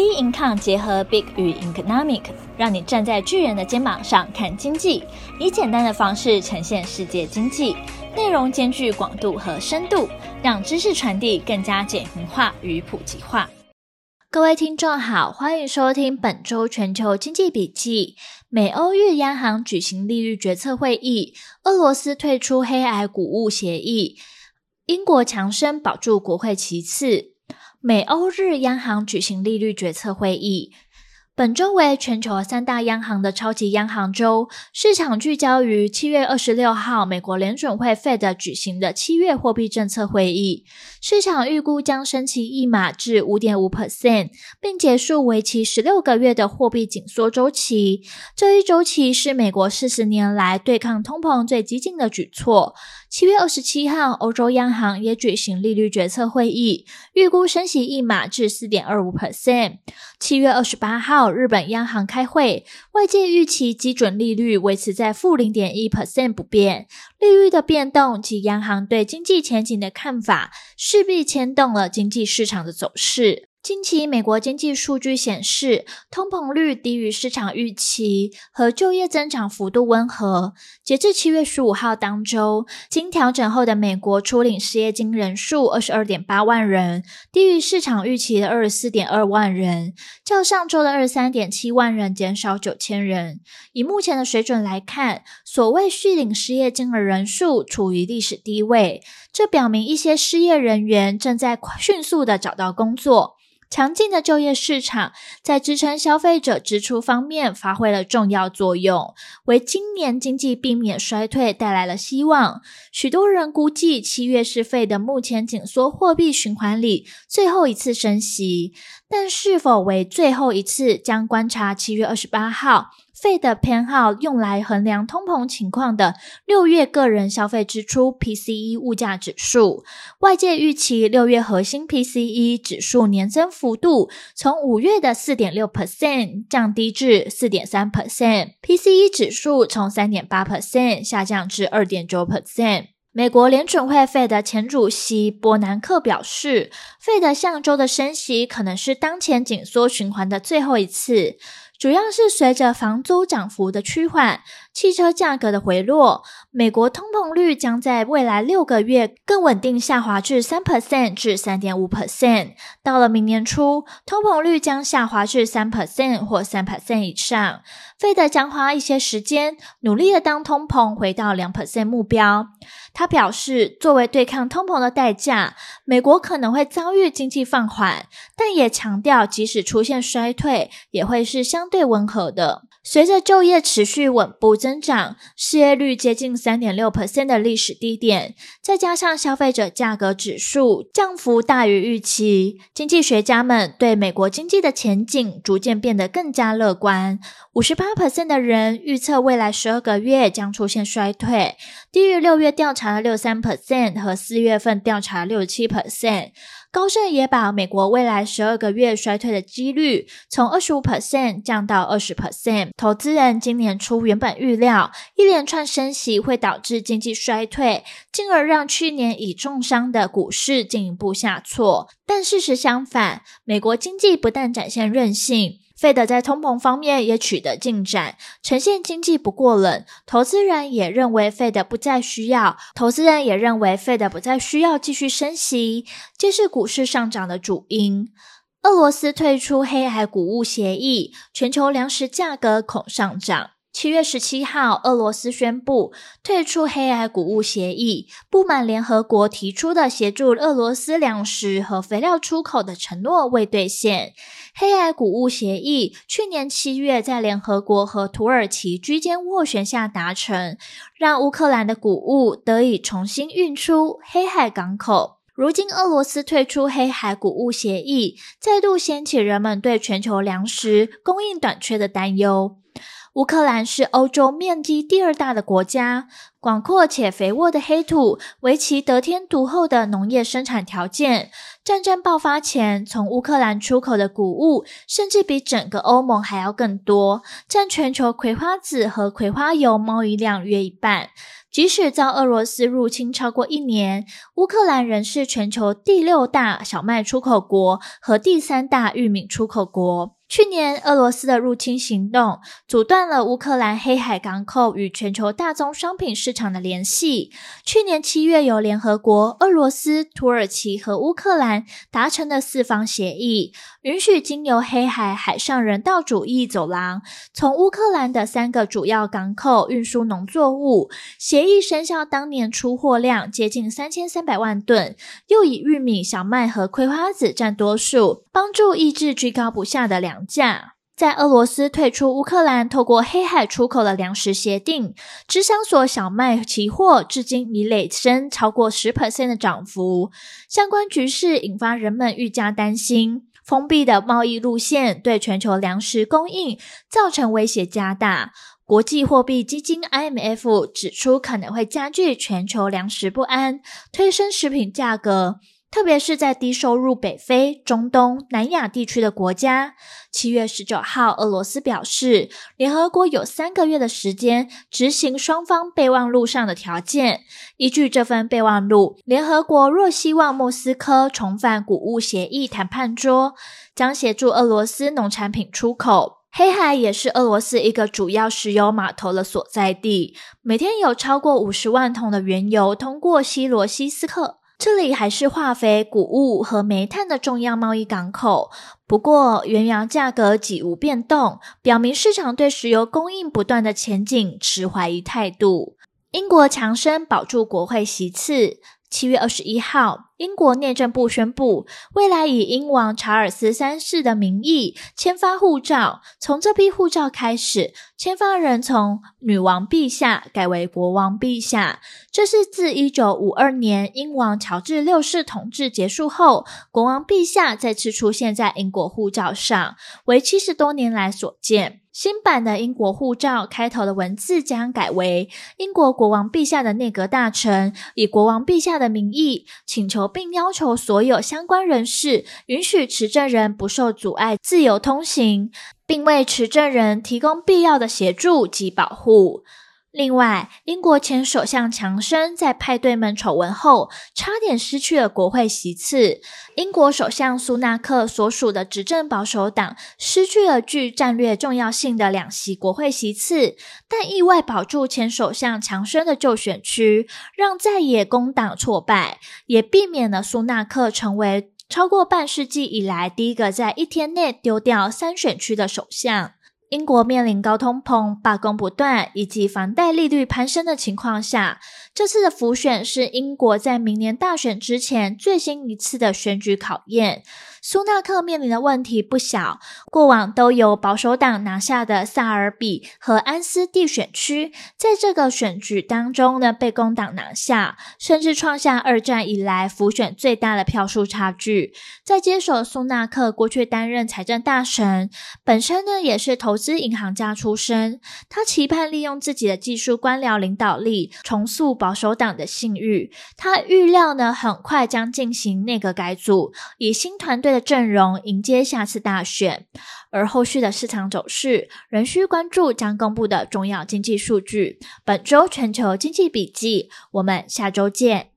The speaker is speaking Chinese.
B Income 结合 Big 与 Economic，让你站在巨人的肩膀上看经济，以简单的方式呈现世界经济，内容兼具广度和深度，让知识传递更加简明化与普及化。各位听众好，欢迎收听本周全球经济笔记。美欧日央行举行利率决策会议，俄罗斯退出黑矮谷物协议，英国强生保住国会其次。美欧日央行举行利率决策会议。本周为全球三大央行的超级央行周，市场聚焦于七月二十六号美国联准会 Fed 举行的七月货币政策会议，市场预估将升息一码至五点五 percent，并结束为期十六个月的货币紧缩周期。这一周期是美国四十年来对抗通膨最激进的举措。七月二十七号，欧洲央行也举行利率决策会议，预估升息一码至四点二五 percent。七月二十八号，日本央行开会，外界预期基准利率维持在负零点一 percent 不变。利率的变动及央行对经济前景的看法，势必牵动了经济市场的走势。近期美国经济数据显示，通膨率低于市场预期，和就业增长幅度温和。截至七月十五号当周，经调整后的美国初领失业金人数二十二点八万人，低于市场预期的二十四点二万人，较上周的二十三点七万人减少九千人。以目前的水准来看，所谓续领失业金的人数处于历史低位，这表明一些失业人员正在迅速的找到工作。强劲的就业市场在支撑消费者支出方面发挥了重要作用，为今年经济避免衰退带来了希望。许多人估计七月是费的目前紧缩货币循环里最后一次升息，但是否为最后一次，将观察七月二十八号。费的偏好用来衡量通膨情况的六月个人消费支出 PCE 物价指数，外界预期六月核心 PCE 指数年增幅度从五月的四点六 percent 降低至四点三 percent，PCE 指数从三点八 percent 下降至二点九 percent。美国联准会费的前主席伯南克表示费的上周的升息可能是当前紧缩循环的最后一次。主要是随着房租涨幅的趋缓，汽车价格的回落，美国通膨率将在未来六个月更稳定下滑至三 percent 至三点五 percent。到了明年初，通膨率将下滑至三 percent 或三 percent 以上。费德将花一些时间，努力的当通膨回到两 percent 目标。他表示，作为对抗通膨的代价，美国可能会遭遇经济放缓，但也强调，即使出现衰退，也会是相对温和的。随着就业持续稳步增长，失业率接近三点六 percent 的历史低点，再加上消费者价格指数降幅大于预期，经济学家们对美国经济的前景逐渐变得更加乐观。五十八 percent 的人预测未来十二个月将出现衰退，低于六月调查的六三 percent 和四月份调查六七 percent。高盛也把美国未来十二个月衰退的几率从二十五 percent 降到二十 percent。投资人今年初原本预料一连串升息会导致经济衰退，进而让去年已重伤的股市进一步下挫。但事实相反，美国经济不但展现韧性。费德在通膨方面也取得进展，呈现经济不过冷。投资人也认为费德不再需要，投资人也认为费德不再需要继续升息，这是股市上涨的主因。俄罗斯退出黑海谷物协议，全球粮食价格恐上涨。七月十七号，俄罗斯宣布退出黑海谷物协议，不满联合国提出的协助俄罗斯粮食和肥料出口的承诺未兑现。黑海谷物协议去年七月在联合国和土耳其居间斡旋下达成，让乌克兰的谷物得以重新运出黑海港口。如今，俄罗斯退出黑海谷物协议，再度掀起人们对全球粮食供应短缺的担忧。乌克兰是欧洲面积第二大的国家，广阔且肥沃的黑土为其得天独厚的农业生产条件。战争爆发前，从乌克兰出口的谷物甚至比整个欧盟还要更多，占全球葵花籽和葵花油贸易量约一半。即使遭俄罗斯入侵超过一年，乌克兰仍是全球第六大小麦出口国和第三大玉米出口国。去年，俄罗斯的入侵行动阻断了乌克兰黑海港口与全球大宗商品市场的联系。去年七月，由联合国、俄罗斯、土耳其和乌克兰达成的四方协议，允许经由黑海海上人道主义走廊，从乌克兰的三个主要港口运输农作物。协议生效当年出货量接近三千三百万吨，又以玉米、小麦和葵花籽占多数，帮助抑制居高不下的粮价。在俄罗斯退出乌克兰透过黑海出口的粮食协定，芝商所小麦期货至今已累升超过十 percent 的涨幅。相关局势引发人们愈加担心，封闭的贸易路线对全球粮食供应造成威胁加大。国际货币基金 IMF 指出，可能会加剧全球粮食不安，推升食品价格。特别是在低收入北非、中东、南亚地区的国家。七月十九号，俄罗斯表示，联合国有三个月的时间执行双方备忘录上的条件。依据这份备忘录，联合国若希望莫斯科重返谷物协议谈判桌，将协助俄罗斯农产品出口。黑海也是俄罗斯一个主要石油码头的所在地，每天有超过五十万桶的原油通过西罗西斯克。这里还是化肥、谷物和煤炭的重要贸易港口。不过，原油价格几无变动，表明市场对石油供应不断的前景持怀疑态度。英国强生保住国会席次。七月二十一号，英国内政部宣布，未来以英王查尔斯三世的名义签发护照。从这批护照开始，签发人从女王陛下改为国王陛下。这是自一九五二年英王乔治六世统治结束后，国王陛下再次出现在英国护照上，为七十多年来所见。新版的英国护照开头的文字将改为英国国王陛下的内阁大臣以国王陛下的名义请求并要求所有相关人士允许持证人不受阻碍自由通行，并为持证人提供必要的协助及保护。另外，英国前首相强生在派对门丑闻后，差点失去了国会席次。英国首相苏纳克所属的执政保守党失去了具战略重要性的两席国会席次，但意外保住前首相强生的旧选区，让在野工党挫败，也避免了苏纳克成为超过半世纪以来第一个在一天内丢掉三选区的首相。英国面临高通膨、罢工不断以及房贷利率攀升的情况下，这次的浮选是英国在明年大选之前最新一次的选举考验。苏纳克面临的问题不小，过往都由保守党拿下的萨尔比和安斯蒂选区，在这个选举当中呢被工党拿下，甚至创下二战以来浮选最大的票数差距。在接手苏纳克过去担任财政大臣，本身呢也是投资银行家出身，他期盼利用自己的技术官僚领导力重塑保守党的信誉。他预料呢很快将进行内阁改组，以新团队的阵容迎接下次大选，而后续的市场走势仍需关注将公布的重要经济数据。本周全球经济笔记，我们下周见。